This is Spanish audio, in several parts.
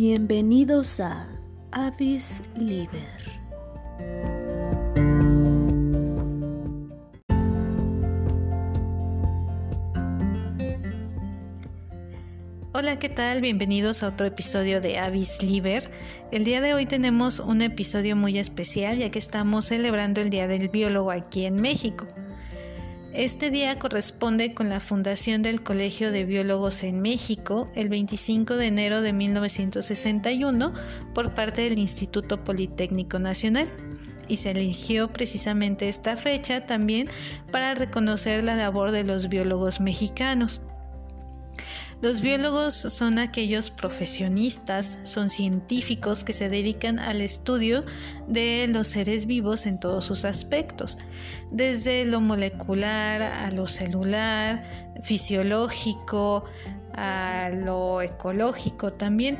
Bienvenidos a Avis Liber. Hola, ¿qué tal? Bienvenidos a otro episodio de Avis Liber. El día de hoy tenemos un episodio muy especial ya que estamos celebrando el Día del Biólogo aquí en México. Este día corresponde con la fundación del Colegio de Biólogos en México el 25 de enero de 1961 por parte del Instituto Politécnico Nacional y se eligió precisamente esta fecha también para reconocer la labor de los biólogos mexicanos. Los biólogos son aquellos profesionistas, son científicos que se dedican al estudio de los seres vivos en todos sus aspectos, desde lo molecular a lo celular, fisiológico, a lo ecológico también.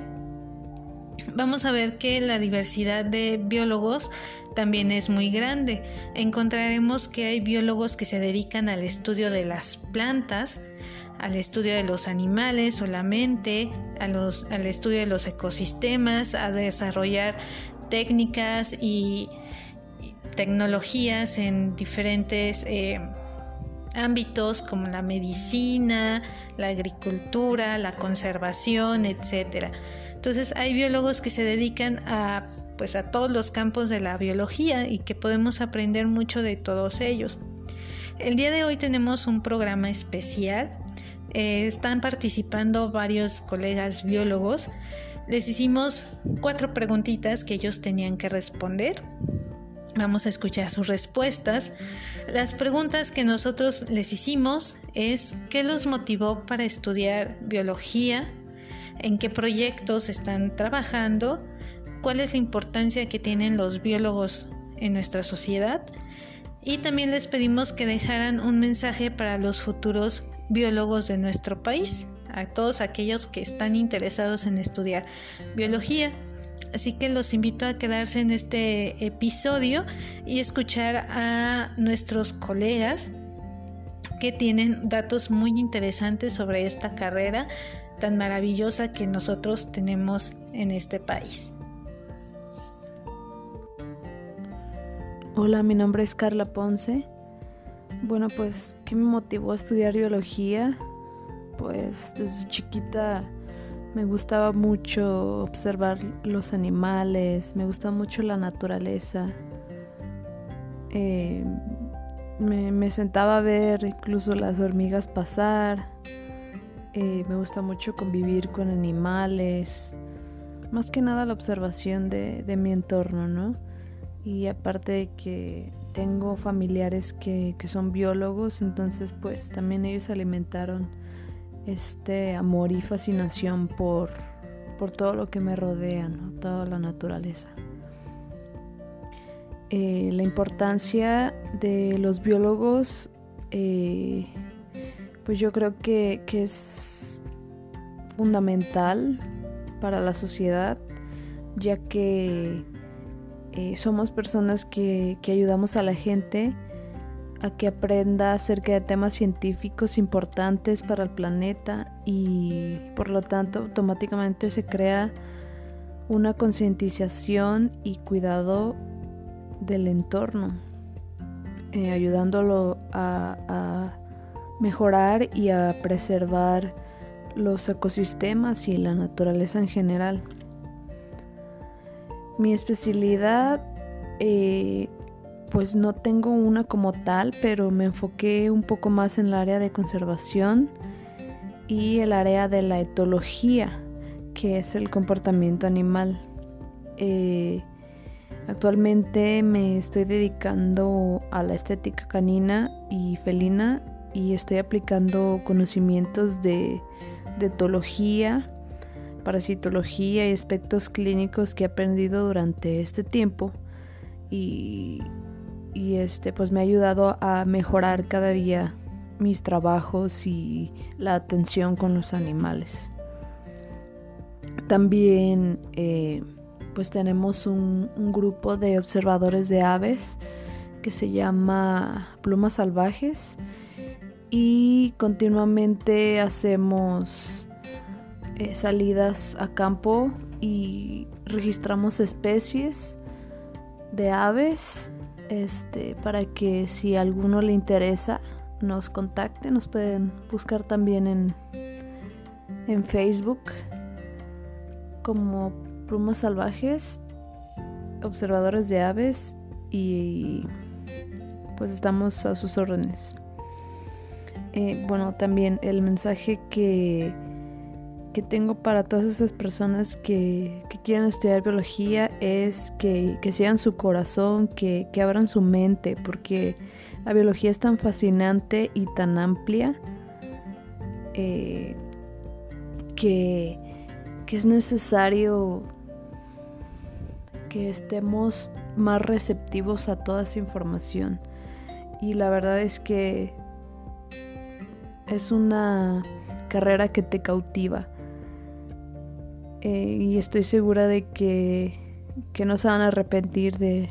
Vamos a ver que la diversidad de biólogos también es muy grande. Encontraremos que hay biólogos que se dedican al estudio de las plantas, al estudio de los animales solamente, a los, al estudio de los ecosistemas, a desarrollar técnicas y, tecnologías en diferentes eh, ámbitos como la medicina, la agricultura, la conservación, etc. Entonces hay biólogos que se dedican a pues a todos los campos de la biología y que podemos aprender mucho de todos ellos. El día de hoy tenemos un programa especial eh, están participando varios colegas biólogos. Les hicimos cuatro preguntitas que ellos tenían que responder. Vamos a escuchar sus respuestas. Las preguntas que nosotros les hicimos es ¿qué los motivó para estudiar biología? ¿En qué proyectos están trabajando? ¿Cuál es la importancia que tienen los biólogos en nuestra sociedad? Y también les pedimos que dejaran un mensaje para los futuros biólogos de nuestro país, a todos aquellos que están interesados en estudiar biología. Así que los invito a quedarse en este episodio y escuchar a nuestros colegas que tienen datos muy interesantes sobre esta carrera tan maravillosa que nosotros tenemos en este país. Hola, mi nombre es Carla Ponce bueno, pues, ¿qué me motivó a estudiar biología? Pues desde chiquita me gustaba mucho observar los animales, me gusta mucho la naturaleza. Eh, me, sentaba a ver incluso las hormigas pasar. Eh, me gusta mucho convivir con animales. Más que nada la observación de, de mi entorno, ¿no? Y aparte de que tengo familiares que, son biólogos, entonces pues también ellos alimentaron este amor y fascinación por, por todo lo que me rodea, toda la naturaleza. Eh, la importancia de los biólogos, eh, pues yo creo que, que es fundamental para la sociedad, ya que eh, somos personas que, ayudamos a la gente a que aprenda acerca de temas científicos importantes para el planeta y por lo tanto automáticamente se crea una concientización y cuidado del entorno, eh, ayudándolo a, mejorar y a preservar los ecosistemas y la naturaleza en general. Mi especialidad, eh, pues no tengo una como tal, pero me enfoqué un poco más en el área de conservación y el área de la etología, que es el comportamiento animal. Eh, actualmente me estoy dedicando a la estética canina y felina y estoy aplicando conocimientos de, de etología parasitología y aspectos clínicos que he aprendido durante este tiempo y, este pues me ha ayudado a mejorar cada día mis trabajos y la atención con los animales. También eh, pues tenemos un, grupo de observadores de aves que se llama Plumas Salvajes y continuamente hacemos eh, salidas a campo y registramos especies de aves este para que si alguno le interesa nos contacte nos pueden buscar también en en Facebook como plumas salvajes observadores de aves y pues estamos a sus órdenes. Eh, bueno, también el mensaje que, que tengo para todas esas personas que, que quieren estudiar biología es que, que sigan su corazón, que, que, abran su mente, porque la biología es tan fascinante y tan amplia eh, que, que es necesario que estemos más receptivos a toda esa información. Y la verdad es que es una carrera que te cautiva. Eh, y estoy segura de que, que, no se van a arrepentir de,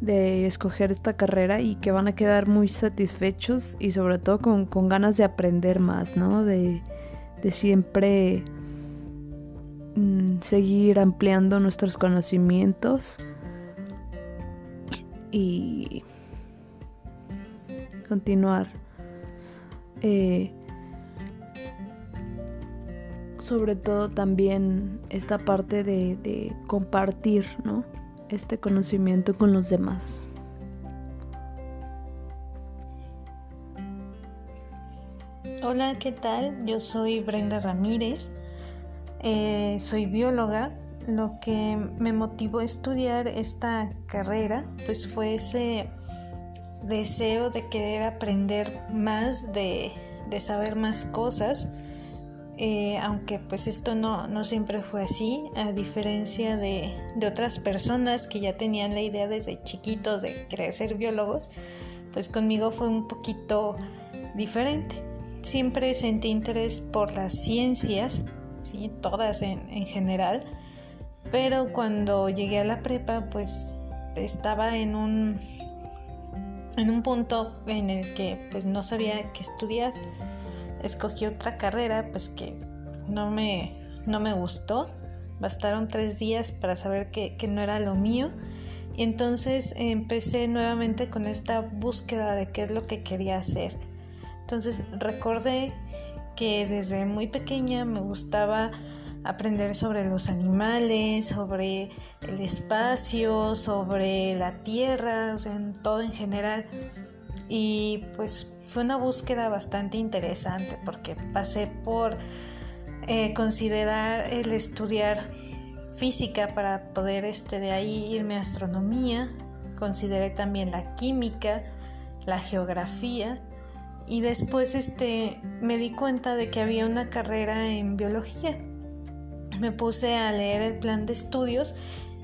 de escoger esta carrera y que van a quedar muy satisfechos y sobre todo con, con ganas de aprender más, ¿no? De, de siempre mm, seguir ampliando nuestros conocimientos y continuar eh, sobre todo también esta parte de, de compartir ¿no? este conocimiento con los demás. Hola, ¿qué tal? Yo soy Brenda Ramírez, eh, soy bióloga. Lo que me motivó a estudiar esta carrera pues fue ese deseo de querer aprender más, de, saber más cosas, eh, aunque pues esto no, siempre fue así, a diferencia de, de, otras personas que ya tenían la idea desde chiquitos de querer ser biólogos, pues conmigo fue un poquito diferente. Siempre sentí interés por las ciencias, ¿sí? todas en, en general, pero cuando llegué a la prepa pues estaba en un en un punto en el que pues no sabía qué estudiar. Escogí otra carrera pues que no me, no me gustó. Bastaron tres días para saber que, que no era lo mío. Y entonces empecé nuevamente con esta búsqueda de qué es lo que quería hacer. Entonces recordé que desde muy pequeña me gustaba aprender sobre los animales, sobre el espacio, sobre la tierra, o sea, en todo en general. Y pues fue una búsqueda bastante interesante porque pasé por eh, considerar el estudiar física para poder este, de ahí irme a astronomía, consideré también la química, la geografía y después este, me di cuenta de que había una carrera en biología. Me puse a leer el plan de estudios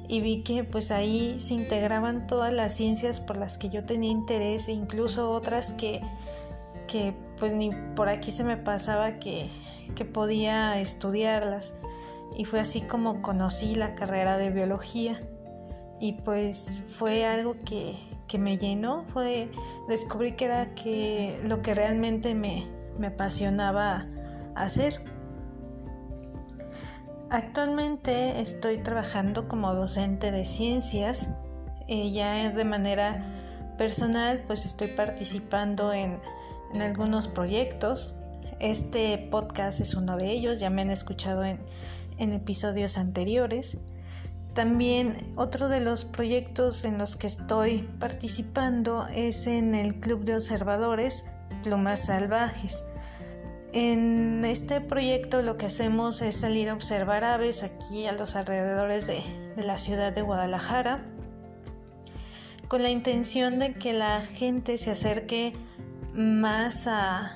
y vi que pues ahí se integraban todas las ciencias por las que yo tenía interés e incluso otras que, que pues ni por aquí se me pasaba que, que podía estudiarlas y fue así como conocí la carrera de biología y pues fue algo que, que me llenó, fue descubrí que era que lo que realmente me, me apasionaba hacer. Actualmente estoy trabajando como docente de ciencias. Eh, ya de manera personal, pues estoy participando en, en, algunos proyectos. Este podcast es uno de ellos, ya me han escuchado en, en episodios anteriores. También otro de los proyectos en los que estoy participando es en el Club de Observadores Plumas Salvajes. En este proyecto lo que hacemos es salir a observar aves aquí a los alrededores de, la ciudad de Guadalajara con la intención de que la gente se acerque más a,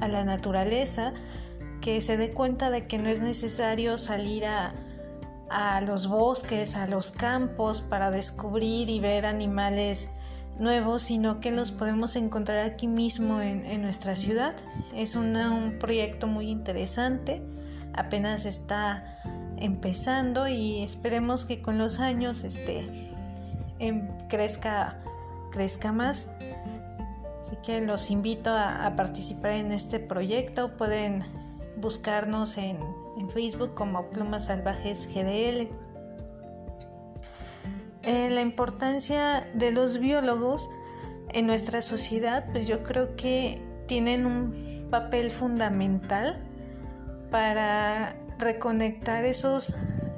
a la naturaleza, que se dé cuenta de que no es necesario salir a, a los bosques, a los campos para descubrir y ver animales nuevos, sino que los podemos encontrar aquí mismo en, nuestra ciudad. Es un proyecto muy interesante, apenas está empezando y esperemos que con los años este, em, crezca, crezca más. Así que los invito a, participar en este proyecto. Pueden buscarnos en, Facebook como Plumas Salvajes GDL. Eh, la importancia de los biólogos en nuestra sociedad, pues yo creo que tienen un papel fundamental para reconectar esos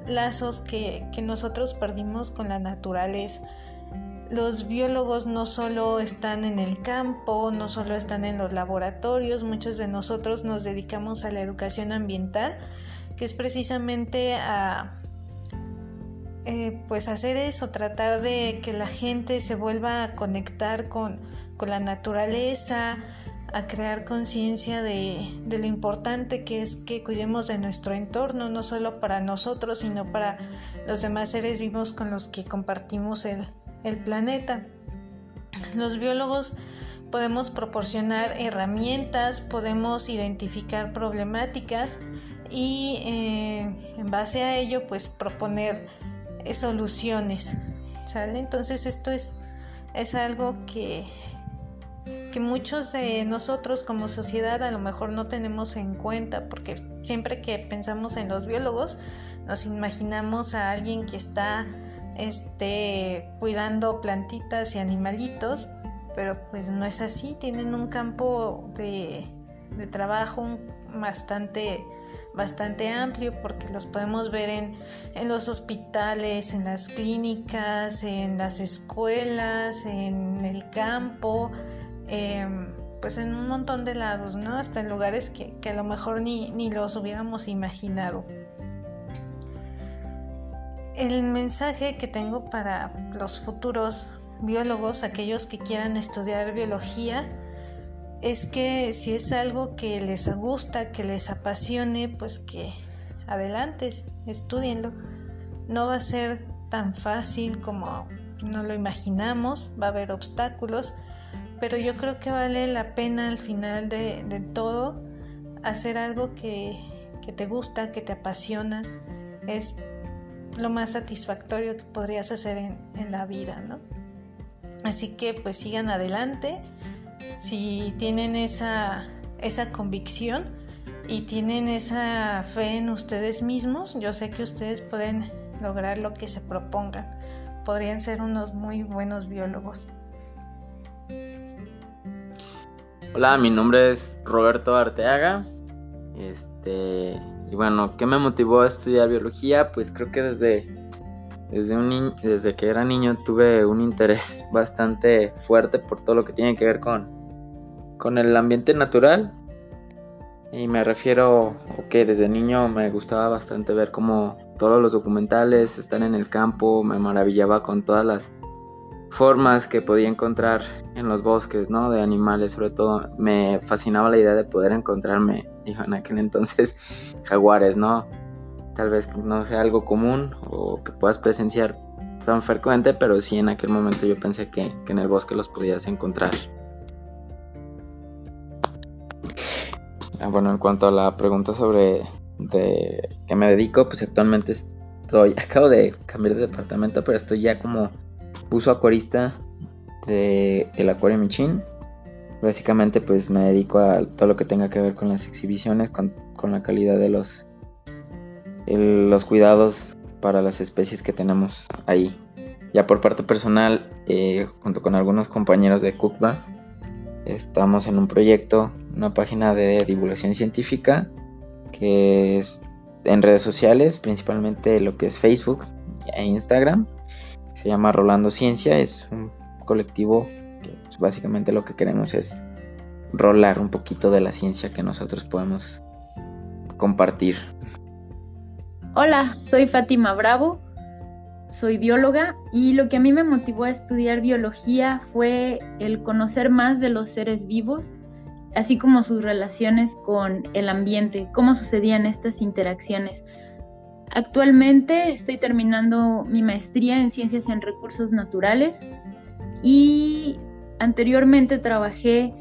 lazos que, que nosotros perdimos con la naturaleza. Los biólogos no solo están en el campo, no solo están en los laboratorios, muchos de nosotros nos dedicamos a la educación ambiental, que es precisamente a eh, pues hacer eso, tratar de que la gente se vuelva a conectar con, con la naturaleza, a crear conciencia de, de, lo importante que es que cuidemos de nuestro entorno, no solo para nosotros, sino para los demás seres vivos con los que compartimos el, el planeta. Los biólogos podemos proporcionar herramientas, podemos identificar problemáticas y eh, en base a ello pues proponer soluciones. ¿sale? Entonces esto es, es algo que, que muchos de nosotros como sociedad a lo mejor no tenemos en cuenta porque siempre que pensamos en los biólogos nos imaginamos a alguien que está este, cuidando plantitas y animalitos, pero pues no es así, tienen un campo de, trabajo bastante, bastante amplio porque los podemos ver en, en los hospitales, en las clínicas, en las escuelas, en el campo, em, pues en un montón de lados, ¿no? Hasta en lugares que, que a lo mejor ni, ni los hubiéramos imaginado el mensaje que tengo para los futuros biólogos, aquellos que quieran estudiar biología, es que si es algo que les gusta, que les apasione, pues que adelante, estudienlo. No va a ser tan fácil como no lo imaginamos, va a haber obstáculos, pero yo creo que vale la pena al final de, todo hacer algo que, que te gusta, que te apasiona. Es lo más satisfactorio que podrías hacer en, la vida, ¿no? Así que pues sigan adelante. Si tienen esa, esa convicción y tienen esa fe en ustedes mismos, yo sé que ustedes pueden lograr lo que se propongan. Podrían ser unos muy buenos biólogos. Hola, mi nombre es Roberto Arteaga. Este, y bueno, ¿qué me motivó a estudiar biología? Pues creo que desde, desde, un desde que era niño tuve un interés bastante fuerte por todo lo que tiene que ver con, con el ambiente natural. Y me refiero que desde niño me gustaba bastante ver cómo todos los documentales, estar en el campo, me maravillaba con todas las formas que podía encontrar en los bosques, ¿no? De animales, sobre todo me fascinaba la idea de poder encontrarme, dijo en aquel entonces, jaguares, ¿no? Tal vez no sea algo común o que puedas presenciar tan frecuente, pero sí en aquel momento yo pensé que, en el bosque los podías encontrar. Bueno, en cuanto a la pregunta sobre de qué me dedico, pues actualmente estoy, acabo de cambiar de departamento, pero estoy ya como uso acuarista de el Acuario Michin. Básicamente pues me dedico a todo lo que tenga que ver con las exhibiciones, con, la calidad de los, los cuidados para las especies que tenemos ahí. Ya por parte personal, eh, junto con algunos compañeros de Cookba, estamos en un proyecto, una página de divulgación científica que es en redes sociales, principalmente lo que es Facebook e Instagram. Se llama Rolando Ciencia, es un colectivo que pues, básicamente lo que queremos es rolar un poquito de la ciencia que nosotros podemos compartir. Hola, soy Fátima Bravo, soy bióloga y lo que a mí me motivó a estudiar biología fue el conocer más de los seres vivos, así como sus relaciones con el ambiente, cómo sucedían estas interacciones. Actualmente estoy terminando mi maestría en ciencias en recursos naturales y anteriormente trabajé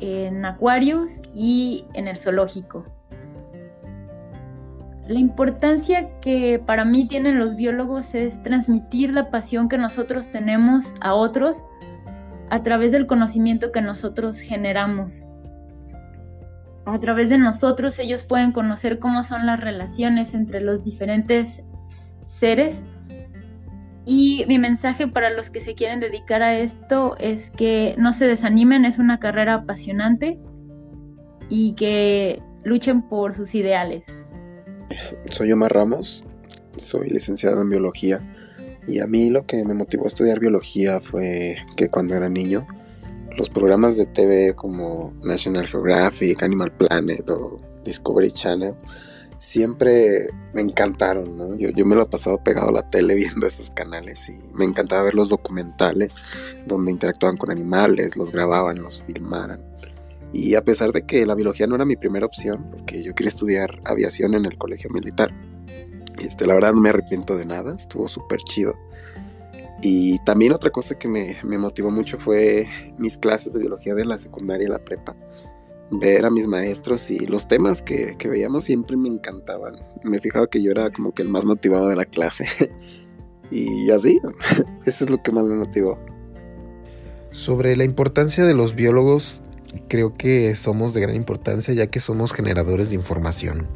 en acuarios y en el zoológico. La importancia que para mí tienen los biólogos es transmitir la pasión que nosotros tenemos a otros a través del conocimiento que nosotros generamos. a través de nosotros ellos pueden conocer cómo son las relaciones entre los diferentes seres. Y mi mensaje para los que se quieren dedicar a esto es que no se desanimen, es una carrera apasionante y que luchen por sus ideales. Soy Omar Ramos, soy licenciado en biología y a mí lo que me motivó a estudiar biología fue que cuando era niño los programas de TV como National Geographic, Animal Planet o Discovery Channel siempre me encantaron, ¿no? Yo, yo me lo pasaba pegado a la tele viendo esos canales y me encantaba ver los documentales donde interactuaban con animales, los grababan, los filmaran. Y a pesar de que la biología no era mi primera opción, porque yo quería estudiar aviación en el colegio militar, este, la verdad no me arrepiento de nada, estuvo súper chido. Y también otra cosa que me, motivó mucho fue mis clases de biología de la secundaria y la prepa. Ver a mis maestros y los temas que, que veíamos siempre me encantaban. Me fijaba que yo era como que el más motivado de la clase. y así, eso es lo que más me motivó. Sobre la importancia de los biólogos, creo que somos de gran importancia ya que somos generadores de información.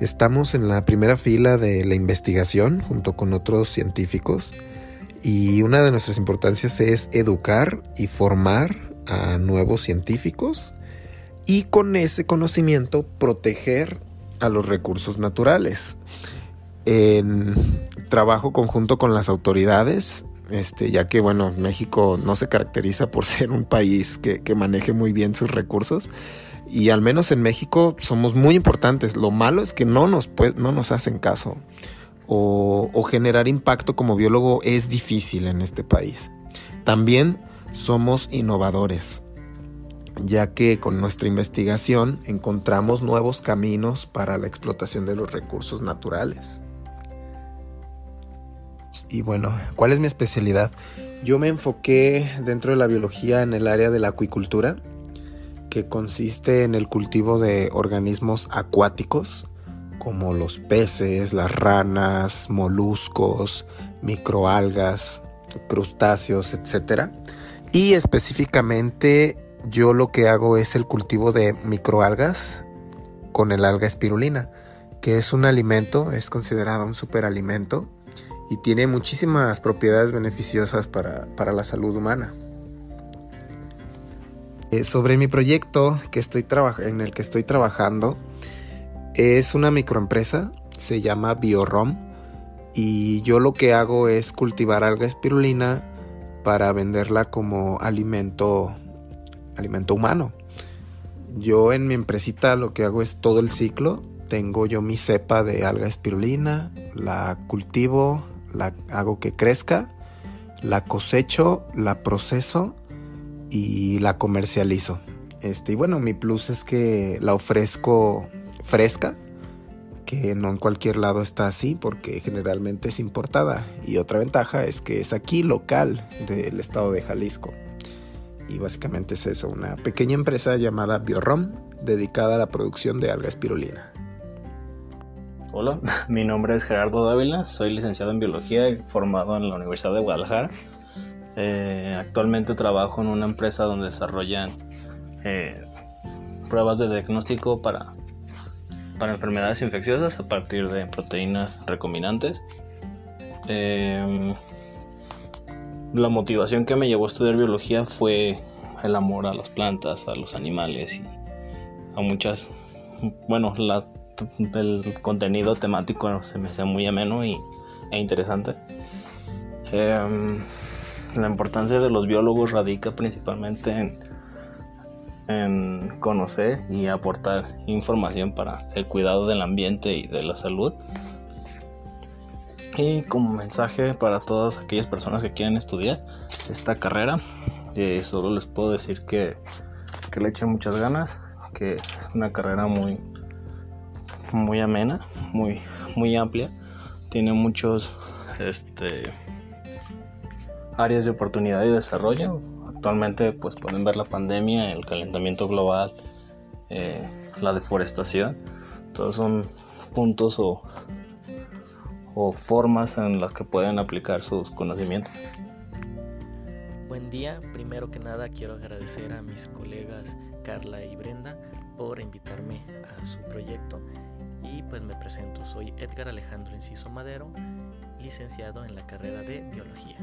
Estamos en la primera fila de la investigación junto con otros científicos y una de nuestras importancias es educar y formar a nuevos científicos y con ese conocimiento proteger a los recursos naturales. En trabajo conjunto con las autoridades, este, ya que bueno, México no se caracteriza por ser un país que, que maneje muy bien sus recursos. Y al menos en México somos muy importantes. Lo malo es que no nos, no nos hacen caso o, generar impacto como biólogo es difícil en este país. También somos innovadores, ya que con nuestra investigación encontramos nuevos caminos para la explotación de los recursos naturales. Y bueno, ¿cuál es mi especialidad? Yo me enfoqué dentro de la biología en el área de la acuicultura, que consiste en el cultivo de organismos acuáticos, como los peces, las ranas, moluscos, microalgas, crustáceos, etc. Y específicamente yo lo que hago es el cultivo de microalgas con el alga espirulina, que es un alimento, es considerado un superalimento y tiene muchísimas propiedades beneficiosas para, la salud humana. Eh, sobre mi proyecto que estoy en el que estoy trabajando, es una microempresa, se llama BioRom y yo lo que hago es cultivar alga espirulina para venderla como alimento alimento humano. Yo en mi empresita lo que hago es todo el ciclo. Tengo yo mi cepa de alga espirulina, la cultivo, la hago que crezca, la cosecho, la proceso y la comercializo. Este, y bueno, mi plus es que la ofrezco fresca, que no en cualquier lado está así porque generalmente es importada. Y otra ventaja es que es aquí local del estado de Jalisco. Y básicamente es eso, una pequeña empresa llamada Biorom dedicada a la producción de alga espirulina. Hola, mi nombre es Gerardo Dávila, soy licenciado en biología y formado en la Universidad de Guadalajara. Eh, actualmente trabajo en una empresa donde desarrollan eh, pruebas de diagnóstico para para enfermedades infecciosas a partir de proteínas recombinantes. Em, la motivación que me llevó a estudiar biología fue el amor a las plantas, a los animales y a muchas, bueno, el contenido temático se me hacía muy ameno y, e interesante. Em, la importancia de los biólogos radica principalmente en en conocer y aportar información para el cuidado del ambiente y de la salud. Y como mensaje para todas aquellas personas que quieren estudiar esta carrera, eh, solo les puedo decir que, que, le echen muchas ganas, que es una carrera muy, muy amena, muy, muy amplia, tiene muchos este, áreas de oportunidad y desarrollo, actualmente pues pueden ver la pandemia, el calentamiento global, eh, la deforestación, todos son puntos o, o formas en las que pueden aplicar sus conocimientos. Buen día, primero que nada quiero agradecer a mis colegas Carla y Brenda por invitarme a su proyecto y pues me presento, soy Edgar Alejandro Enciso Madero, licenciado en la carrera de biología.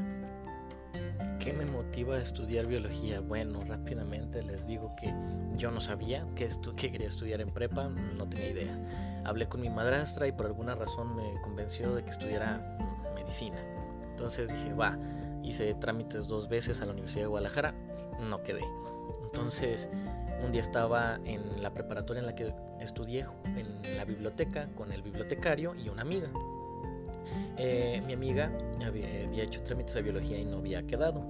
¿Qué me motiva a estudiar biología? Bueno, rápidamente les digo que yo no sabía que, que quería estudiar en prepa, no tenía idea. Hablé con mi madrastra y por alguna razón me convenció de que estudiara mm, medicina. Entonces dije, va, hice trámites dos veces a la Universidad de Guadalajara, no quedé. Entonces, un día estaba en la preparatoria en la que estudié, en la biblioteca, con el bibliotecario y una amiga. Eh, mi amiga había, hecho trámites de biología y no había quedado.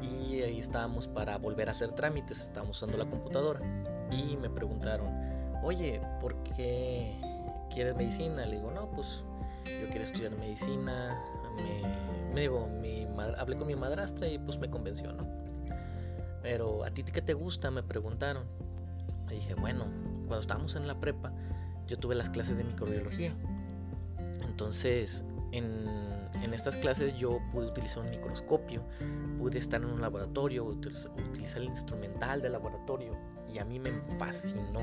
Y ahí estábamos para volver a hacer trámites, estábamos usando la computadora. Y me preguntaron, oye, ¿por qué quieres medicina? Le digo, no, pues yo quiero estudiar medicina. Me, digo, mi hablé con mi madrastra y pues me convenció, ¿no? Pero a ti qué te gusta, me preguntaron. Y dije, bueno, cuando estábamos en la prepa, yo tuve las clases de microbiología. Entonces, en, en, estas clases yo pude utilizar un microscopio, pude estar en un laboratorio, utilizar el instrumental del laboratorio y a mí me fascinó.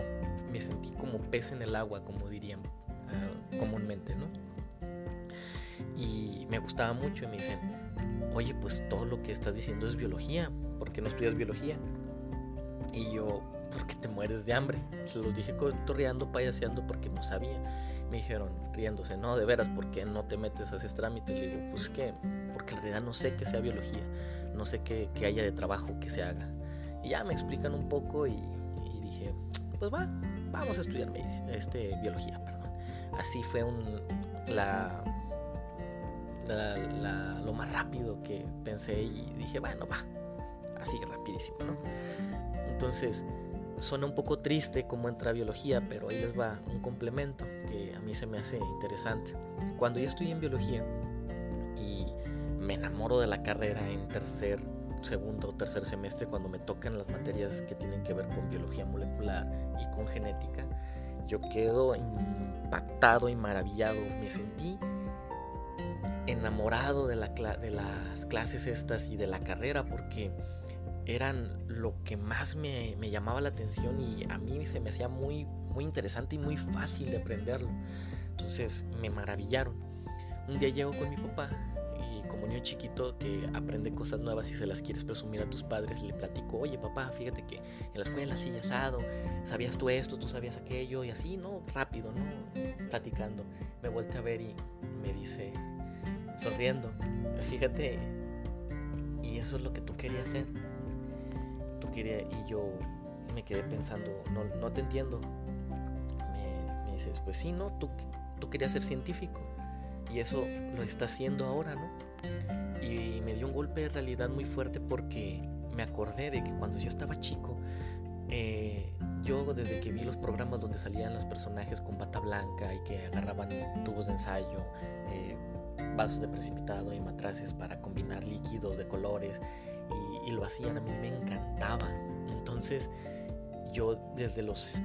Me sentí como pez en el agua, como dirían uh, comúnmente, ¿no? Y me gustaba mucho y me dicen, oye, pues todo lo que estás diciendo es biología, ¿por qué no estudias biología? Y yo, porque te mueres de hambre. Se los dije correando, payaseando porque no sabía. Me dijeron, riéndose, no, de veras, ¿por qué no te metes a ese trámite? Le digo, pues que, porque en realidad no sé qué sea biología, no sé qué, haya de trabajo que se haga. Y ya me explican un poco y, dije, pues va, vamos a estudiar este, biología, perdón. Así fue un, la, lo más rápido que pensé y dije, bueno, va, así rapidísimo, ¿no? Entonces, suena un poco triste como entra biología, pero ahí les va un complemento que a mí se me hace interesante. Cuando yo estoy en biología y me enamoro de la carrera en tercer, segundo o tercer semestre, cuando me tocan las materias que tienen que ver con biología molecular y con genética, yo quedo impactado y maravillado. Me sentí enamorado de, la, de las clases estas y de la carrera porque eran lo que más me, llamaba la atención y a mí se me hacía muy, muy interesante y muy fácil de aprenderlo. Entonces me maravillaron. Un día llego con mi papá y como niño chiquito que aprende cosas nuevas y se las quieres presumir a tus padres, le platico, oye papá, fíjate que en la escuela sí asado, sabías tú esto, tú sabías aquello y así, ¿no? Rápido, ¿no? Platicando. Me vuelve a ver y me dice, sonriendo, fíjate, y eso es lo que tú querías hacer y yo me quedé pensando, no, no te entiendo. Me, dices, pues sí, no, tú, tú querías ser científico y eso lo está haciendo ahora, ¿no? Y me dio un golpe de realidad muy fuerte porque me acordé de que cuando yo estaba chico, eh, yo desde que vi los programas donde salían los personajes con bata blanca y que agarraban tubos de ensayo, eh, vasos de precipitado y matraces para combinar líquidos de colores y, lo hacían, a mí me encantaba. Entonces yo desde los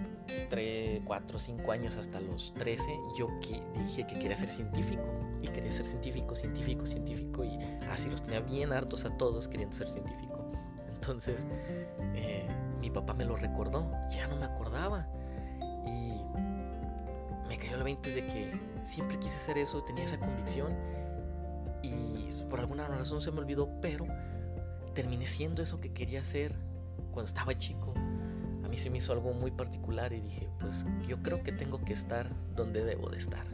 3, 4, 5 años hasta los 13, yo que dije que quería ser científico. Y quería ser científico, científico, científico. Y así los tenía bien hartos a todos queriendo ser científico. Entonces eh, mi papá me lo recordó, ya no me acordaba. Y me cayó el 20 de que siempre quise hacer eso, tenía esa convicción. Y por alguna razón se me olvidó, pero terminé siendo eso que quería ser cuando estaba chico. A mí se me hizo algo muy particular y dije, pues yo creo que tengo que estar donde debo de estar.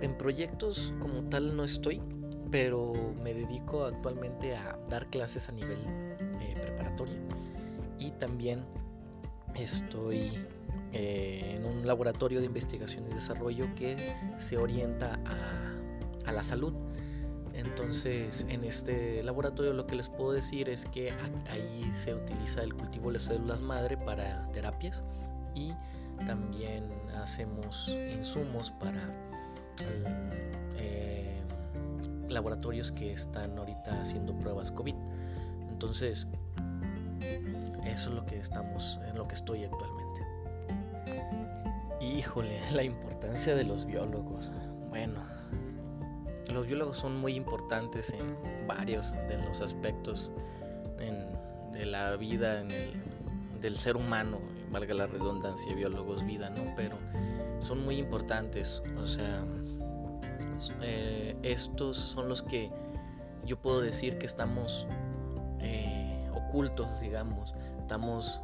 En proyectos como tal no estoy, pero me dedico actualmente a dar clases a nivel eh, preparatoria y también estoy eh, en un laboratorio de investigación y desarrollo que se orienta a, a la salud entonces, en este laboratorio lo que les puedo decir es que ahí se utiliza el cultivo de las células madre para terapias y también hacemos insumos para eh, laboratorios que están ahorita haciendo pruebas COVID. Entonces, eso es lo que estamos, en lo que estoy actualmente. Híjole, la importancia de los biólogos. Bueno, los biólogos son muy importantes en varios de los aspectos de la vida, en el, del ser humano, valga la redundancia, biólogos vida, ¿no? Pero son muy importantes, o sea, eh, estos son los que yo puedo decir que estamos eh, ocultos, digamos, estamos,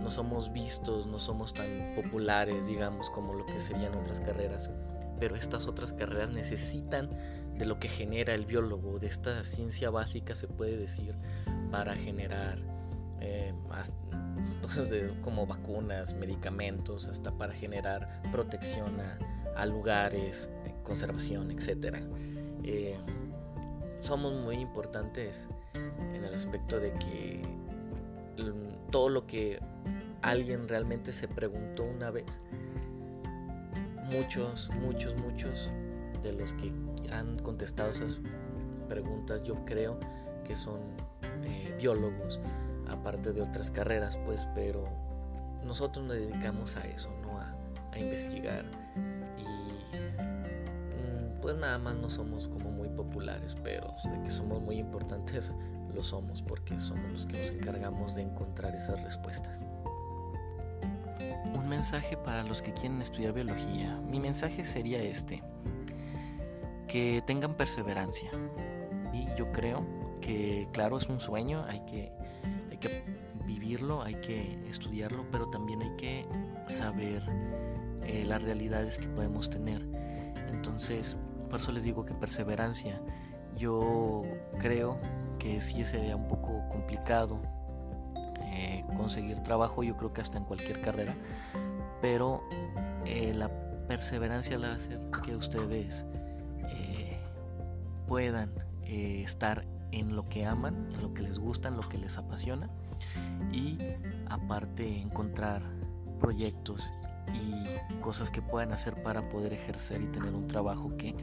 no somos vistos, no somos tan populares, digamos, como lo que serían otras carreras, pero estas otras carreras necesitan de lo que genera el biólogo, de esta ciencia básica se puede decir, para generar eh, como vacunas, medicamentos, hasta para generar protección a, lugares, conservación, etc. Eh, somos muy importantes en el aspecto de que todo lo que alguien realmente se preguntó una vez, muchos, muchos, muchos de los que han contestado esas preguntas yo creo que son eh, biólogos, aparte de otras carreras, pues, pero nosotros nos dedicamos a eso, ¿no? A, investigar. Y mm, pues nada más no somos como muy populares, pero de que somos muy importantes, lo somos porque somos los que nos encargamos de encontrar esas respuestas. Un mensaje para los que quieren estudiar biología. Mi mensaje sería este. Que tengan perseverancia. Y yo creo que, claro, es un sueño, hay que que vivirlo, hay que estudiarlo, pero también hay que saber eh, las realidades que podemos tener. Entonces, por eso les digo que perseverancia. Yo creo que sí sería un poco complicado eh, conseguir trabajo, yo creo que hasta en cualquier carrera, pero eh, la perseverancia va a hacer que ustedes puedan estar en lo que aman, en lo que les gusta, en lo que les apasiona y aparte encontrar proyectos y cosas que puedan hacer para poder ejercer y tener un trabajo que,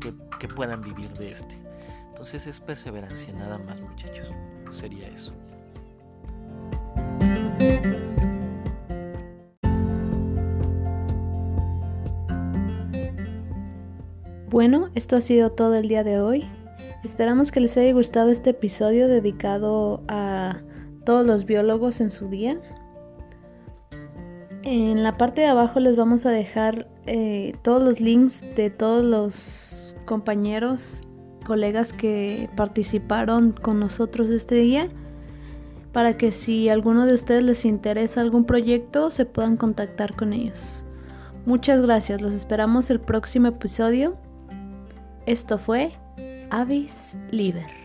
que, puedan vivir de este. Entonces es perseverancia nada más muchachos, sería eso. Bueno, esto ha sido todo el día de hoy. Esperamos que les haya gustado este episodio dedicado a todos los biólogos en su día. En la parte de abajo les vamos a dejar eh, todos los links de todos los compañeros, colegas que participaron con nosotros este día para que si alguno de ustedes les interesa algún proyecto se puedan contactar con ellos. Muchas gracias, los esperamos el próximo episodio. Esto fue Avis Liber.